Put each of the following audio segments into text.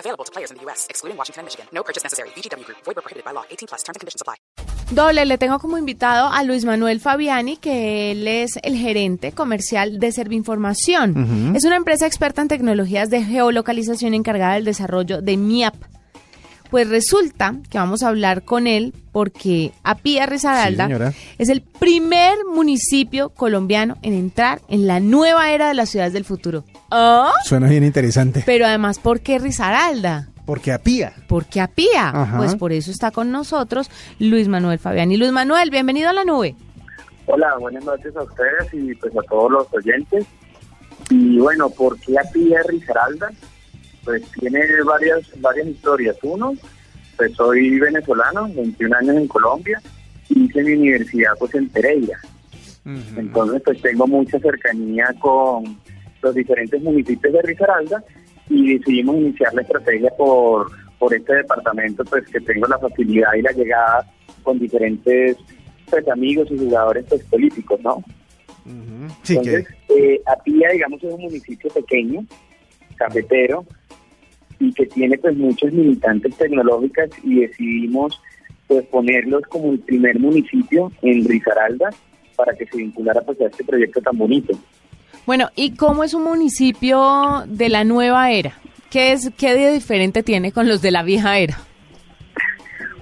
Available to players in the U.S., excluding Washington and Michigan. No purchase necessary. VGW Group. Void prohibited by law. 18 plus. Terms and conditions apply. Doble, le tengo como invitado a Luis Manuel Fabiani, que él es el gerente comercial de Servinformación. Es una empresa experta en tecnologías de geolocalización encargada del desarrollo de MIAP. Pues resulta que vamos a hablar con él porque Apía Risaralda Sí, es el primer municipio colombiano en entrar en la nueva era de las ciudades del futuro. ¿Ah? Suena bien interesante. Pero además, ¿por qué Risaralda? Porque apía. Porque Apía. Ajá. Pues por eso está con nosotros Luis Manuel Fabiani. Luis Manuel, bienvenido a la nube. Hola, buenas noches a ustedes y pues a todos los oyentes. Y bueno, ¿por qué es Risaralda? Pues tiene varias varias historias. Uno, pues soy venezolano, 21 años en Colombia, y hice mi universidad pues en Pereira. Entonces pues tengo mucha cercanía con los diferentes municipios de Risaralda y decidimos iniciar la estrategia por, por este departamento pues que tengo la facilidad y la llegada con diferentes pues amigos y jugadores pues políticos, ¿no? Sí, Entonces, que eh, Apía, digamos, es un municipio pequeño, cafetero, y que tiene pues muchas militantes tecnológicas y decidimos pues ponerlos como el primer municipio en Risaralda para que se vinculara pues a este proyecto tan bonito. Bueno, ¿y cómo es un municipio de la nueva era? ¿Qué es qué de diferente tiene con los de la vieja era?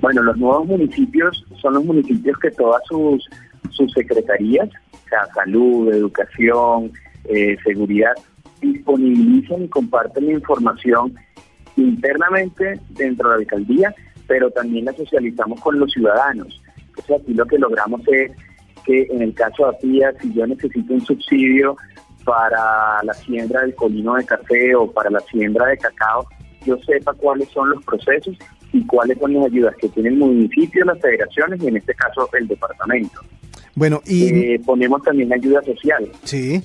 Bueno, los nuevos municipios son los municipios que todas sus, sus secretarías, o sea, salud, educación, eh, seguridad, disponibilizan y comparten la información internamente dentro de la alcaldía, pero también la socializamos con los ciudadanos. Entonces aquí lo que logramos es que en el caso de Apía, si yo necesito un subsidio para la siembra del colino de café o para la siembra de cacao, yo sepa cuáles son los procesos y cuáles son las ayudas que tiene el municipio, las federaciones y en este caso el departamento. bueno, y Eh, ponemos también ayuda social, sí,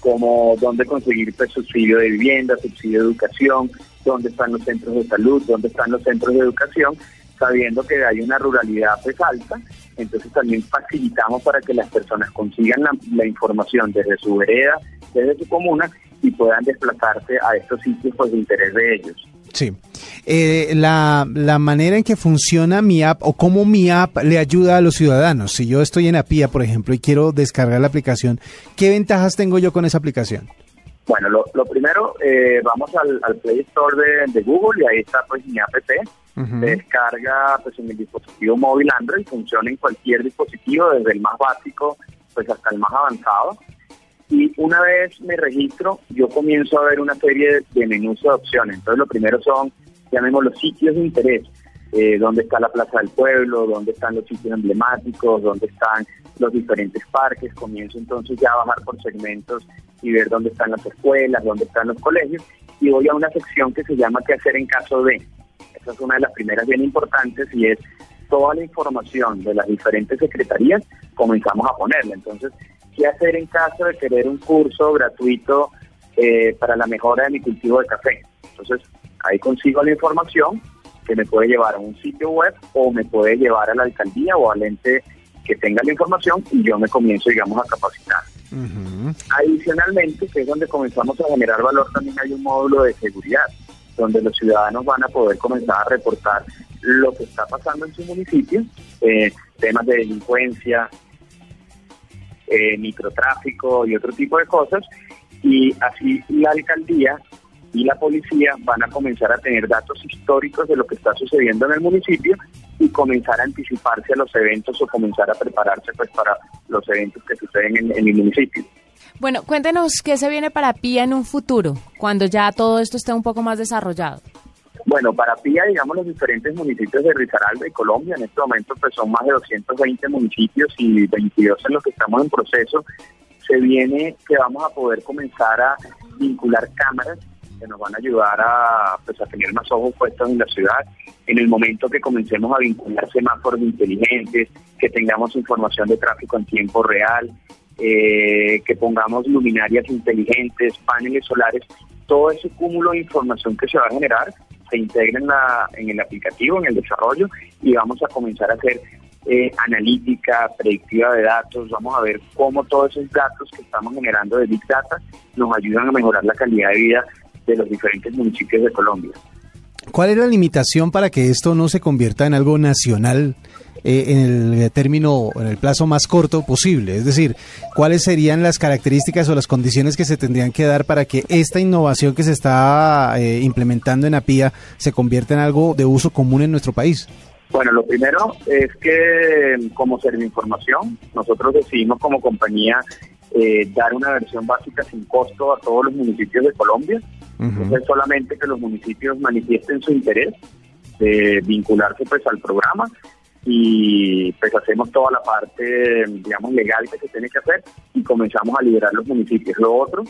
como dónde conseguir pues, subsidio de vivienda, subsidio de educación, dónde están los centros de salud, dónde están los centros de educación, sabiendo que hay una ruralidad pues alta, entonces también facilitamos para que las personas consigan la, información desde su vereda, desde su comuna y puedan desplazarse a estos sitios pues de interés de ellos. sí. Eh, la, la manera en que funciona mi app o cómo mi app le ayuda a los ciudadanos. Si yo estoy en Apía, por ejemplo, y quiero descargar la aplicación, ¿qué ventajas tengo yo con esa aplicación? Bueno, lo, lo primero, eh, vamos al, al Play Store de, de Google y ahí está pues mi app. Se descarga pues en el dispositivo móvil Android, funciona en cualquier dispositivo, desde el más básico pues hasta el más avanzado. Y una vez me registro, yo comienzo a ver una serie de, de menús de opciones. Entonces lo primero son, llamemos los sitios de interés, eh, dónde está la Plaza del Pueblo, dónde están los sitios emblemáticos, dónde están los diferentes parques. Comienzo entonces ya a bajar por segmentos y ver dónde están las escuelas, dónde están los colegios. Y voy a una sección que se llama ¿Qué hacer en caso de? Esa es una de las primeras bien importantes y es toda la información de las diferentes secretarías comenzamos a ponerla. Entonces, ¿qué hacer en caso de querer un curso gratuito eh, para la mejora de mi cultivo de café? Entonces, ahí consigo la información que me puede llevar a un sitio web o me puede llevar a la alcaldía o al ente que tenga la información y yo me comienzo, digamos, a capacitar. Adicionalmente, que es donde comenzamos a generar valor, también hay un módulo de seguridad, donde los ciudadanos van a poder comenzar a reportar lo que está pasando en su municipio, eh, temas de delincuencia, eh, microtráfico y otro tipo de cosas, y así la alcaldía y la policía van a comenzar a tener datos históricos de lo que está sucediendo en el municipio y comenzar a anticiparse a los eventos o comenzar a prepararse pues para los eventos que suceden en, en el municipio. Bueno, cuéntenos qué se viene para PIA en un futuro, cuando ya todo esto esté un poco más desarrollado. Bueno, para PIA, digamos, los diferentes municipios de Risaralda y Colombia, en este momento pues son más de 220 municipios y 22 en los que estamos en proceso, se viene que vamos a poder comenzar a vincular cámaras que nos van a ayudar a, pues, a tener más ojos puestos en la ciudad. En el momento que comencemos a vincular semáforos inteligentes, que tengamos información de tráfico en tiempo real, eh, que pongamos luminarias inteligentes, paneles solares, todo ese cúmulo de información que se va a generar se integra en, la, en el aplicativo, en el desarrollo, y vamos a comenzar a hacer eh, analítica, predictiva de datos, vamos a ver cómo todos esos datos que estamos generando de Big Data nos ayudan a mejorar la calidad de vida de los diferentes municipios de Colombia. ¿Cuál es la limitación para que esto no se convierta en algo nacional eh, en el término, en el plazo más corto posible? Es decir, ¿cuáles serían las características o las condiciones que se tendrían que dar para que esta innovación que se está eh, implementando en APIA se convierta en algo de uso común en nuestro país? Bueno, lo primero es que como información, nosotros decidimos como compañía eh, dar una versión básica sin costo a todos los municipios de Colombia. Entonces solamente que los municipios manifiesten su interés de vincularse pues al programa y pues hacemos toda la parte digamos legal que se tiene que hacer y comenzamos a liberar los municipios. Lo otro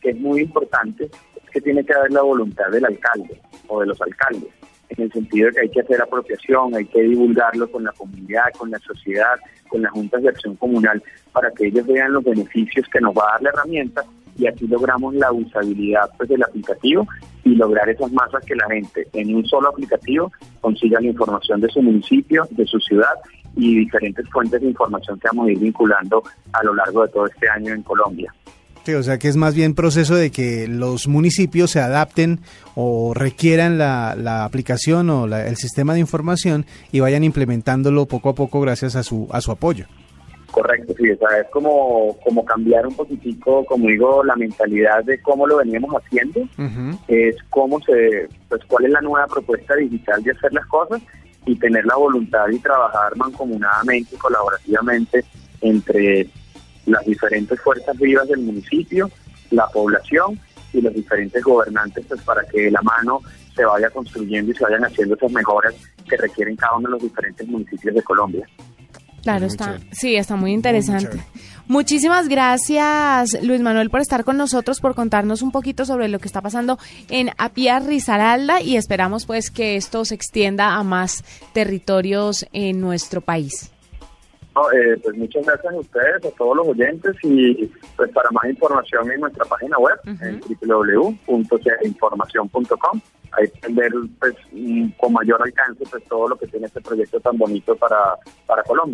que es muy importante es que tiene que haber la voluntad del alcalde o de los alcaldes en el sentido de que hay que hacer apropiación, hay que divulgarlo con la comunidad, con la sociedad, con las juntas de acción comunal, para que ellos vean los beneficios que nos va a dar la herramienta y así logramos la usabilidad pues, del aplicativo y lograr esas masas que la gente en un solo aplicativo consiga la información de su municipio, de su ciudad y diferentes fuentes de información que vamos a ir vinculando a lo largo de todo este año en Colombia o sea que es más bien proceso de que los municipios se adapten o requieran la, la aplicación o el sistema de información y vayan implementándolo poco a poco gracias a su, a su apoyo. Correcto, sí, o sea, es como, como cambiar un poquitico, como digo, la mentalidad de cómo lo veníamos haciendo, es cómo se, pues cuál es la nueva propuesta digital de hacer las cosas y tener la voluntad y trabajar mancomunadamente y colaborativamente entre las diferentes fuerzas vivas del municipio, la población y los diferentes gobernantes pues para que de la mano se vaya construyendo y se vayan haciendo esas mejoras que requieren cada uno de los diferentes municipios de Colombia. Claro, está, sí, está muy interesante. Muchísimas gracias, Luis Manuel, por estar con nosotros, por contarnos un poquito sobre lo que está pasando en Apia Risaralda y esperamos pues que esto se extienda a más territorios en nuestro país. Eh, pues muchas gracias a ustedes, a todos los oyentes y pues para más información en nuestra página web en www.información.com ahí pueden ver pues, con mayor alcance pues todo lo que tiene este proyecto tan bonito para, para Colombia.